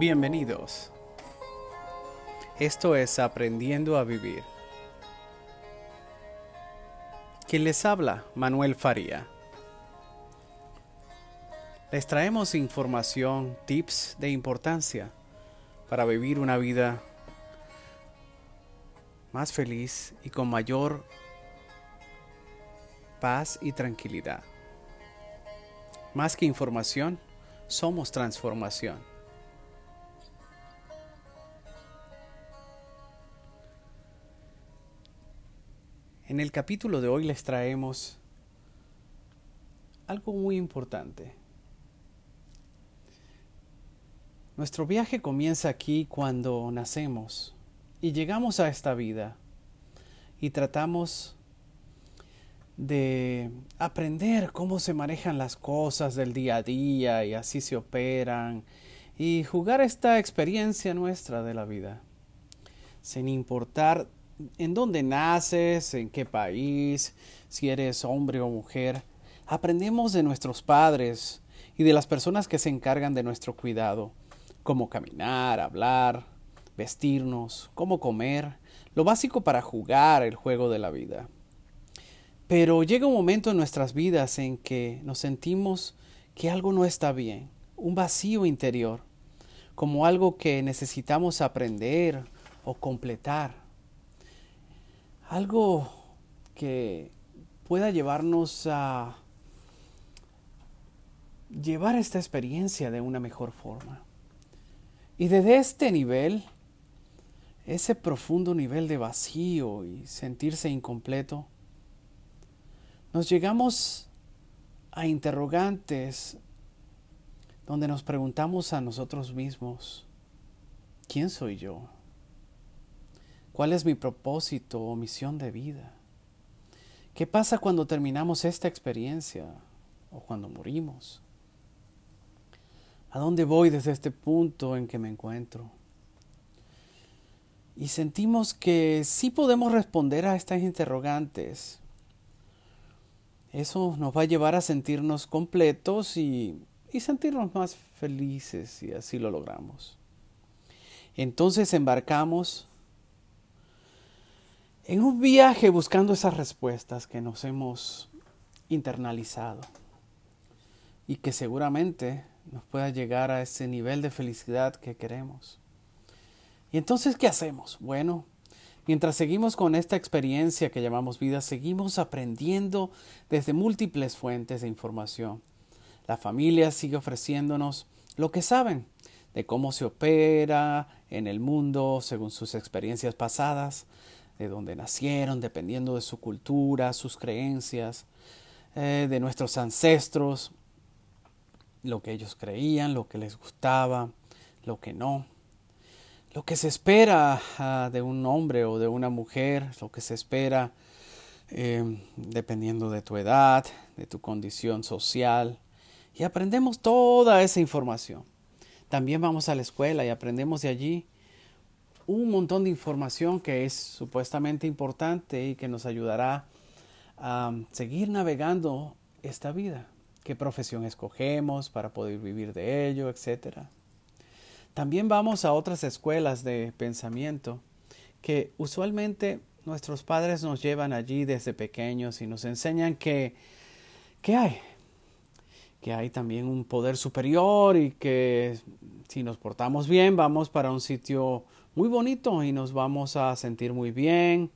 Bienvenidos. Esto es Aprendiendo a Vivir. Quien les habla, Manuel Faría. Les traemos información, tips de importancia para vivir una vida más feliz y con mayor paz y tranquilidad. Más que información, somos transformación. En el capítulo de hoy les traemos algo muy importante. Nuestro viaje comienza aquí cuando nacemos y llegamos a esta vida y tratamos de aprender cómo se manejan las cosas del día a día y así se operan y jugar esta experiencia nuestra de la vida, sin importar en dónde naces, en qué país, si eres hombre o mujer. Aprendemos de nuestros padres y de las personas que se encargan de nuestro cuidado, cómo caminar, hablar, vestirnos, cómo comer, lo básico para jugar el juego de la vida. Pero llega un momento en nuestras vidas en que nos sentimos que algo no está bien, un vacío interior, como algo que necesitamos aprender o completar. Algo que pueda llevarnos a llevar esta experiencia de una mejor forma. Y desde este nivel, ese profundo nivel de vacío y sentirse incompleto, nos llegamos a interrogantes donde nos preguntamos a nosotros mismos, ¿quién soy yo? ¿Cuál es mi propósito o misión de vida? ¿Qué pasa cuando terminamos esta experiencia o cuando morimos? ¿A dónde voy desde este punto en que me encuentro? Y sentimos que sí podemos responder a estas interrogantes, eso nos va a llevar a sentirnos completos y, sentirnos más felices si así lo logramos. Entonces embarcamos en un viaje buscando esas respuestas que nos hemos internalizado y que seguramente nos pueda llegar a ese nivel de felicidad que queremos. ¿Y entonces qué hacemos? Bueno, Mientras seguimos con esta experiencia que llamamos vida, seguimos aprendiendo desde múltiples fuentes de información. La familia sigue ofreciéndonos lo que saben de cómo se opera en el mundo según sus experiencias pasadas, de dónde nacieron, dependiendo de su cultura, sus creencias, eh, de nuestros ancestros, lo que ellos creían, lo que les gustaba, lo que no lo que se espera ah, de un hombre o de una mujer, lo que se espera em, dependiendo de tu edad, de tu condición social. Y aprendemos toda esa información. También vamos a la escuela y aprendemos de allí un montón de información que es supuestamente importante y que nos ayudará a seguir navegando esta vida. ¿Qué profesión escogemos para poder vivir de ello, etcétera? También vamos a otras escuelas de pensamiento que usualmente nuestros padres nos llevan allí desde pequeños y nos enseñan que, que hay, que hay también un poder superior y que si nos portamos bien vamos para un sitio muy bonito y nos vamos a sentir muy bien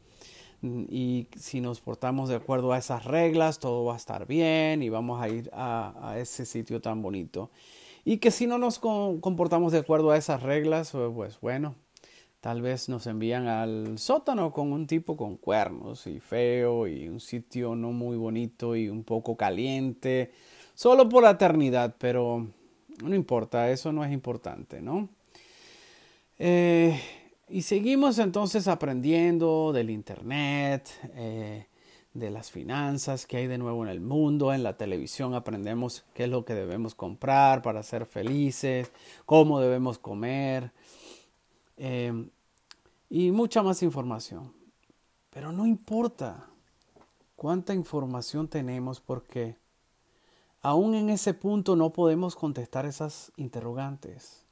y si nos portamos de acuerdo a esas reglas todo va a estar bien y vamos a ir a, a ese sitio tan bonito y que si no nos comportamos de acuerdo a esas reglas, pues, pues bueno, tal vez nos envían al sótano con un tipo con cuernos y feo y un sitio no muy bonito y un poco caliente, solo por la eternidad, pero no importa, eso no es importante, ¿no? Eh, y seguimos entonces aprendiendo del Internet, eh, de las finanzas que hay de nuevo en el mundo. En la televisión aprendemos qué es lo que debemos comprar para ser felices, cómo debemos comer em, y mucha más información. Pero no importa cuánta información tenemos porque aún en ese punto no podemos contestar esas interrogantes.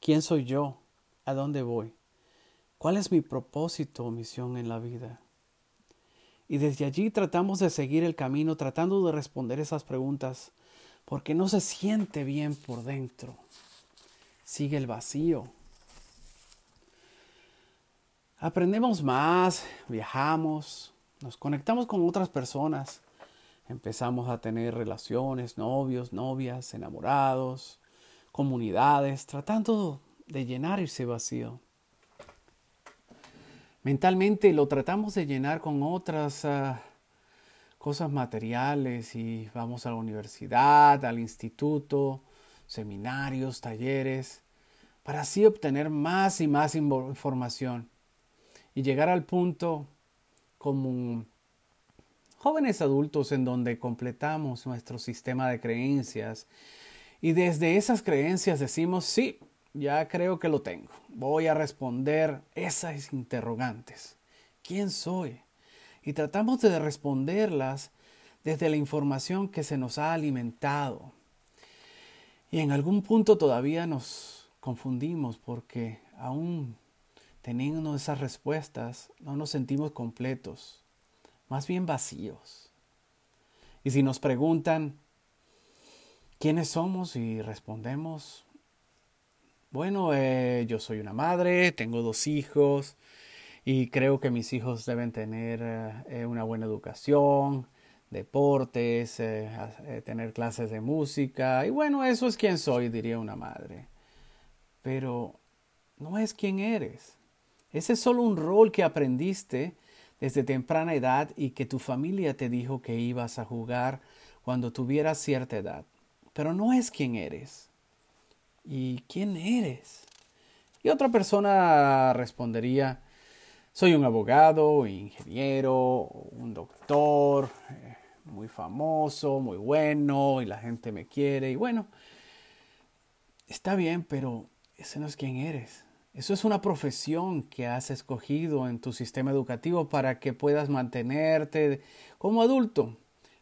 ¿Quién soy yo? ¿A dónde voy? ¿Cuál es mi propósito o misión en la vida? Y desde allí tratamos de seguir el camino, tratando de responder esas preguntas, porque no se siente bien por dentro. Sigue el vacío. Aprendemos más, viajamos, nos conectamos con otras personas, empezamos a tener relaciones, novios, novias, enamorados, comunidades, tratando de llenar ese vacío. Mentalmente lo tratamos de llenar con otras ah, cosas materiales y vamos a la universidad, al instituto, seminarios, talleres, para así obtener más y más información y llegar al punto como jóvenes adultos en donde completamos nuestro sistema de creencias y desde esas creencias decimos, sí, ya creo que lo tengo. Voy a responder esas interrogantes. ¿Quién soy? Y tratamos de responderlas desde la información que se nos ha alimentado. Y en algún punto todavía nos confundimos porque aún teniendo esas respuestas no nos sentimos completos, más bien vacíos. Y si nos preguntan quiénes somos y respondemos, bueno, eh, yo soy una madre, tengo dos hijos y creo que mis hijos deben tener eh, una buena educación, deportes, eh, tener clases de música y bueno, eso es quien soy, diría una madre. Pero no es quien eres. Ese es solo un rol que aprendiste desde temprana edad y que tu familia te dijo que ibas a jugar cuando tuvieras cierta edad. Pero no es quien eres. ¿Y quién eres? Y otra persona respondería, soy un abogado, ingeniero, un doctor, eh, muy famoso, muy bueno, y la gente me quiere. Y bueno, está bien, pero ese no es quién eres. Eso es una profesión que has escogido en tu sistema educativo para que puedas mantenerte como adulto,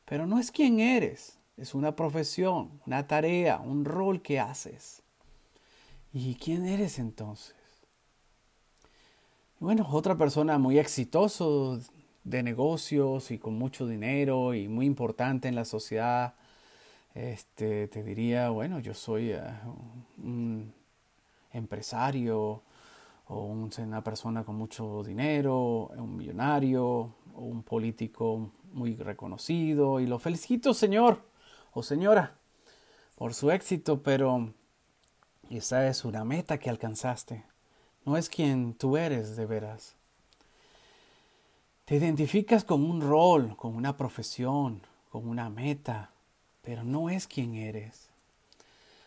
pero no es quién eres. Es una profesión, una tarea, un rol que haces. ¿Y quién eres entonces? Bueno, otra persona muy exitoso de negocios y con mucho dinero y muy importante en la sociedad, este, te diría, bueno, yo soy eh, un empresario o una persona con mucho dinero, un millonario o un político muy reconocido y lo felicito, señor o señora, por su éxito, pero esa es una meta que alcanzaste. No es quien tú eres de veras. Te identificas con un rol, con una profesión, con una meta, pero no es quien eres.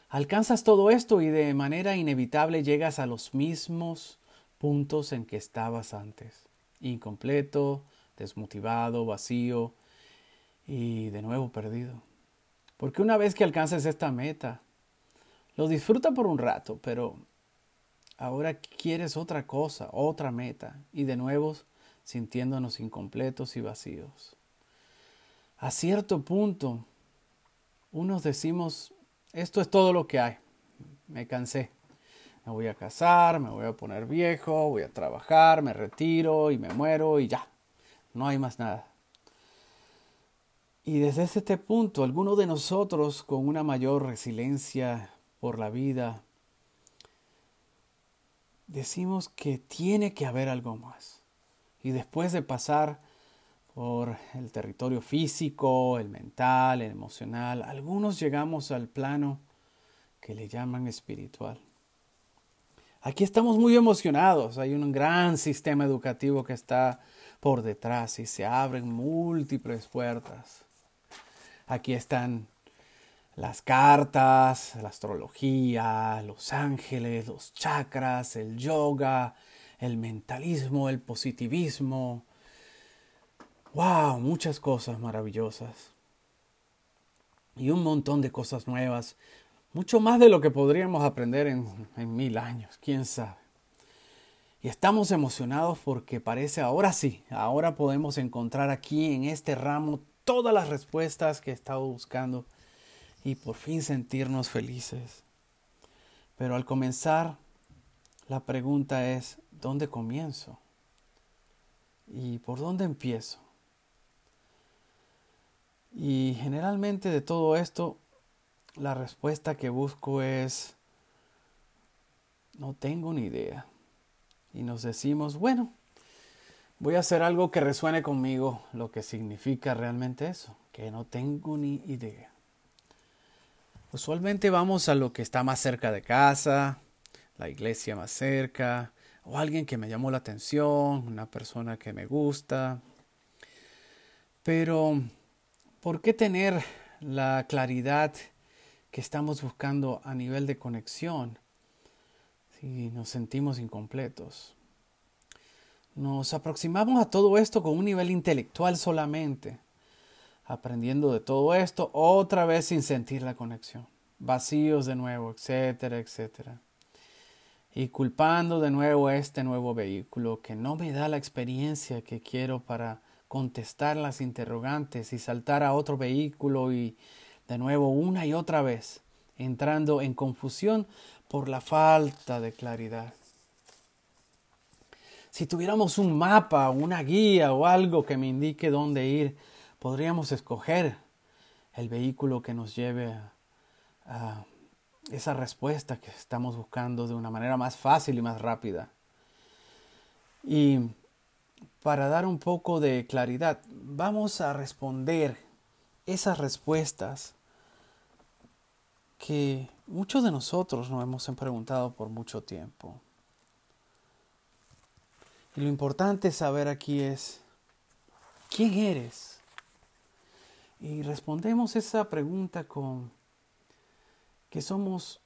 Alcanzas todo esto y de manera inevitable llegas a los mismos puntos en que estabas antes. Incompleto, desmotivado, vacío y de nuevo perdido. Porque una vez que alcances esta meta, lo disfruta por un rato, pero ahora quieres otra cosa, otra meta, y de nuevo sintiéndonos incompletos y vacíos. A cierto punto, unos decimos, esto es todo lo que hay, me cansé, me voy a casar, me voy a poner viejo, voy a trabajar, me retiro y me muero y ya, no hay más nada. Y desde este punto, algunos de nosotros con una mayor resiliencia por la vida, decimos que tiene que haber algo más. Y después de pasar por el territorio físico, el mental, el emocional, algunos llegamos al plano que le llaman espiritual. Aquí estamos muy emocionados, hay un gran sistema educativo que está por detrás y se abren múltiples puertas. Aquí están las cartas, la astrología, los ángeles, los chakras, el yoga, el mentalismo, el positivismo. ¡Wow! Muchas cosas maravillosas. Y un montón de cosas nuevas. Mucho más de lo que podríamos aprender en, mil años, quién sabe. Y estamos emocionados porque parece ahora sí, ahora podemos encontrar aquí en este ramo todas las respuestas que he estado buscando y por fin sentirnos felices. Pero al comenzar, la pregunta es, ¿dónde comienzo? ¿Y por dónde empiezo? Y generalmente de todo esto, la respuesta que busco es, no tengo ni idea. Y nos decimos, bueno, voy a hacer algo que resuene conmigo, lo que significa realmente eso, que no tengo ni idea. Usualmente vamos a lo que está más cerca de casa, la iglesia más cerca, o alguien que me llamó la atención, una persona que me gusta. Pero, ¿por qué tener la claridad que estamos buscando a nivel de conexión si nos sentimos incompletos? Nos aproximamos a todo esto con un nivel intelectual solamente, aprendiendo de todo esto otra vez sin sentir la conexión, vacíos de nuevo, etcétera, etcétera y culpando de nuevo este nuevo vehículo que no me da la experiencia que quiero para contestar las interrogantes y saltar a otro vehículo y de nuevo una y otra vez entrando en confusión por la falta de claridad. Si tuviéramos un mapa, una guía o algo que me indique dónde ir, podríamos escoger el vehículo que nos lleve a, esa respuesta que estamos buscando de una manera más fácil y más rápida. Y para dar un poco de claridad, vamos a responder esas respuestas que muchos de nosotros nos hemos preguntado por mucho tiempo. Y lo importante saber aquí es, ¿quién eres? Y respondemos esa pregunta con que somos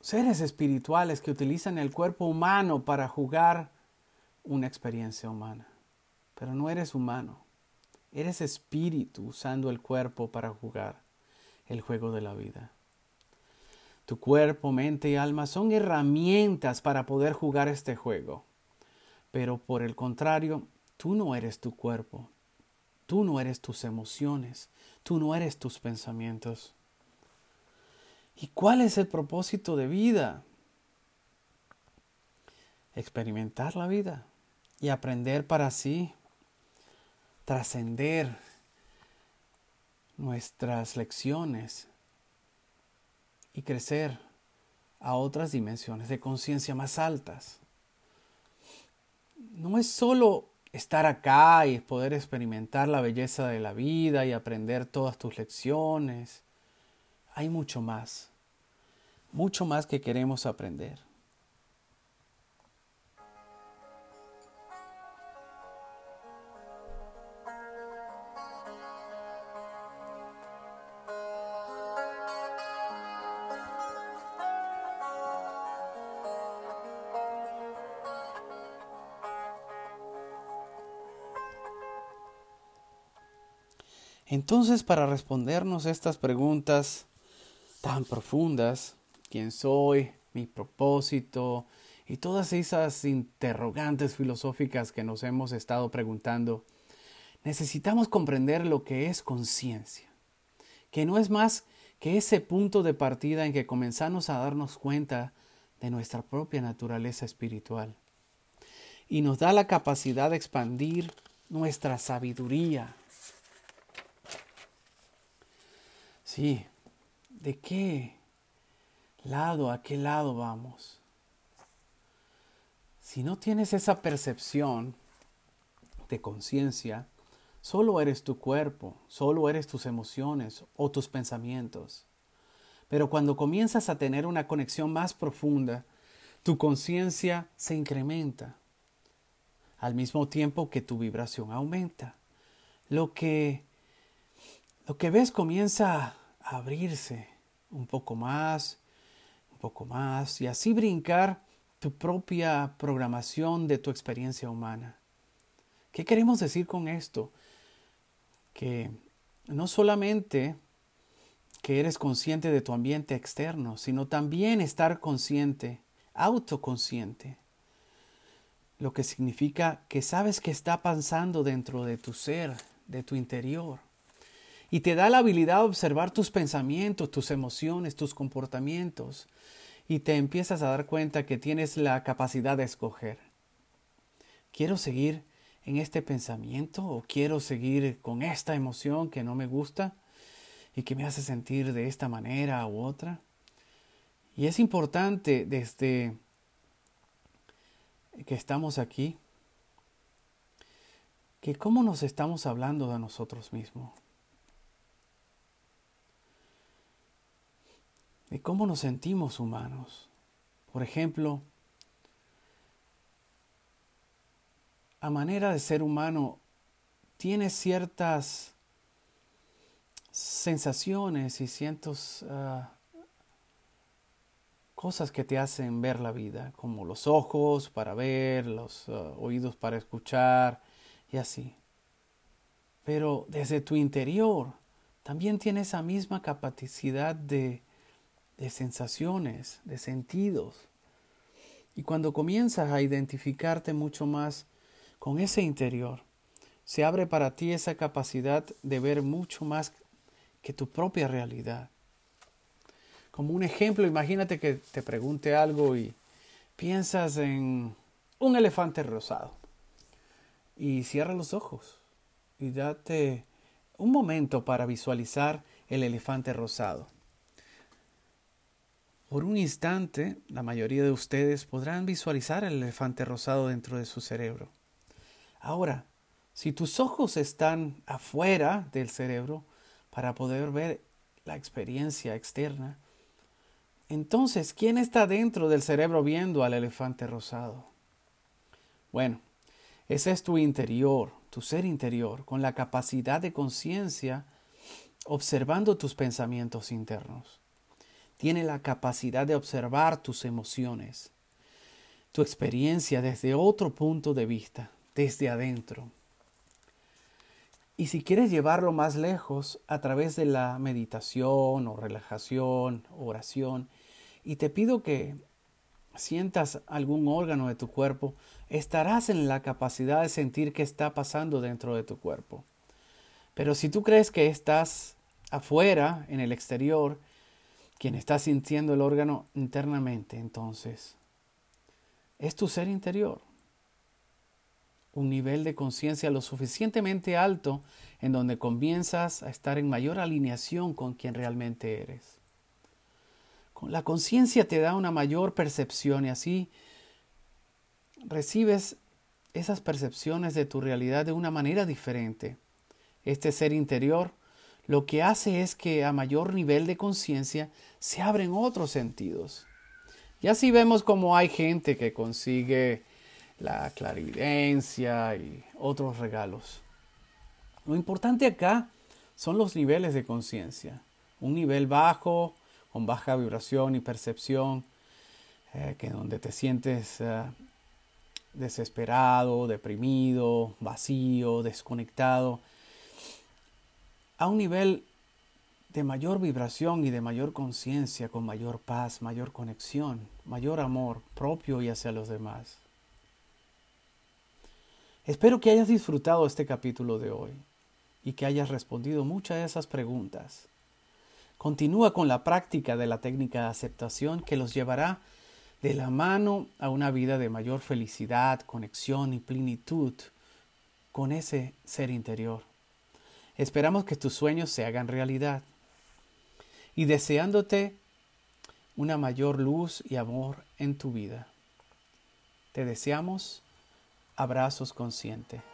seres espirituales que utilizan el cuerpo humano para jugar una experiencia humana. Pero no eres humano, eres espíritu usando el cuerpo para jugar el juego de la vida. Tu cuerpo, mente y alma son herramientas para poder jugar este juego. Pero por el contrario, tú no eres tu cuerpo, tú no eres tus emociones, tú no eres tus pensamientos. ¿Y cuál es el propósito de vida? Experimentar la vida y aprender para sí, trascender nuestras lecciones y crecer a otras dimensiones de conciencia más altas. No es solo estar acá y poder experimentar la belleza de la vida y aprender todas tus lecciones hay mucho más, mucho más que queremos aprender. Entonces, para respondernos estas preguntas, tan profundas, quién soy, mi propósito y todas esas interrogantes filosóficas que nos hemos estado preguntando, necesitamos comprender lo que es conciencia, que no es más que ese punto de partida en que comenzamos a darnos cuenta de nuestra propia naturaleza espiritual y nos da la capacidad de expandir nuestra sabiduría. Sí, ¿De qué lado, a qué lado vamos? Si no tienes esa percepción de conciencia, solo eres tu cuerpo, solo eres tus emociones o tus pensamientos. Pero cuando comienzas a tener una conexión más profunda, tu conciencia se incrementa, al mismo tiempo que tu vibración aumenta. Lo que, lo que ves comienza abrirse, un poco más, un poco más, y así brincar tu propia programación de tu experiencia humana. ¿Qué queremos decir con esto? Que no solamente que eres consciente de tu ambiente externo, sino también estar consciente, autoconsciente, lo que significa que sabes que está pasando dentro de tu ser, de tu interior y te da la habilidad de observar tus pensamientos, tus emociones, tus comportamientos y te empiezas a dar cuenta que tienes la capacidad de escoger. ¿Quiero seguir en este pensamiento o quiero seguir con esta emoción que no me gusta y que me hace sentir de esta manera u otra? Y es importante desde que estamos aquí, que cómo nos estamos hablando de nosotros mismos. De cómo nos sentimos humanos. Por ejemplo, a manera de ser humano, tienes ciertas sensaciones y ciertos ah, cosas que te hacen ver la vida, como los ojos para ver, los uh, oídos para escuchar y así. Pero desde tu interior también tienes esa misma capacidad de, de sensaciones, de sentidos. Y cuando comienzas a identificarte mucho más con ese interior, se abre para ti esa capacidad de ver mucho más que tu propia realidad. Como un ejemplo, imagínate que te pregunte algo y piensas en un elefante rosado. Y cierra los ojos y date un momento para visualizar el elefante rosado. Por un instante, la mayoría de ustedes podrán visualizar el elefante rosado dentro de su cerebro. Ahora, si tus ojos están afuera del cerebro para poder ver la experiencia externa, entonces, ¿quién está dentro del cerebro viendo al elefante rosado? Bueno, ese es tu interior, tu ser interior, con la capacidad de conciencia observando tus pensamientos internos. Tiene la capacidad de observar tus emociones, tu experiencia desde otro punto de vista, desde adentro. Y si quieres llevarlo más lejos a través de la meditación o relajación, oración, y te pido que sientas algún órgano de tu cuerpo, estarás en la capacidad de sentir qué está pasando dentro de tu cuerpo. Pero si tú crees que estás afuera, en el exterior, quien está sintiendo el órgano internamente, entonces es tu ser interior un nivel de conciencia lo suficientemente alto en donde comienzas a estar en mayor alineación con quien realmente eres. La conciencia te da una mayor percepción y así recibes esas percepciones de tu realidad de una manera diferente. Este ser interior lo que hace es que a mayor nivel de conciencia se abren otros sentidos. Y así vemos como hay gente que consigue la clarividencia y otros regalos. Lo importante acá son los niveles de conciencia. Un nivel bajo, con baja vibración y percepción, eh, que donde te sientes eh, desesperado, deprimido, vacío, desconectado, a un nivel de mayor vibración y de mayor conciencia, con mayor paz, mayor conexión, mayor amor propio y hacia los demás. Espero que hayas disfrutado este capítulo de hoy y que hayas respondido muchas de esas preguntas. Continúa con la práctica de la técnica de aceptación que los llevará de la mano a una vida de mayor felicidad, conexión y plenitud con ese ser interior. Esperamos que tus sueños se hagan realidad y deseándote una mayor luz y amor en tu vida. Te deseamos Abrazos consciente.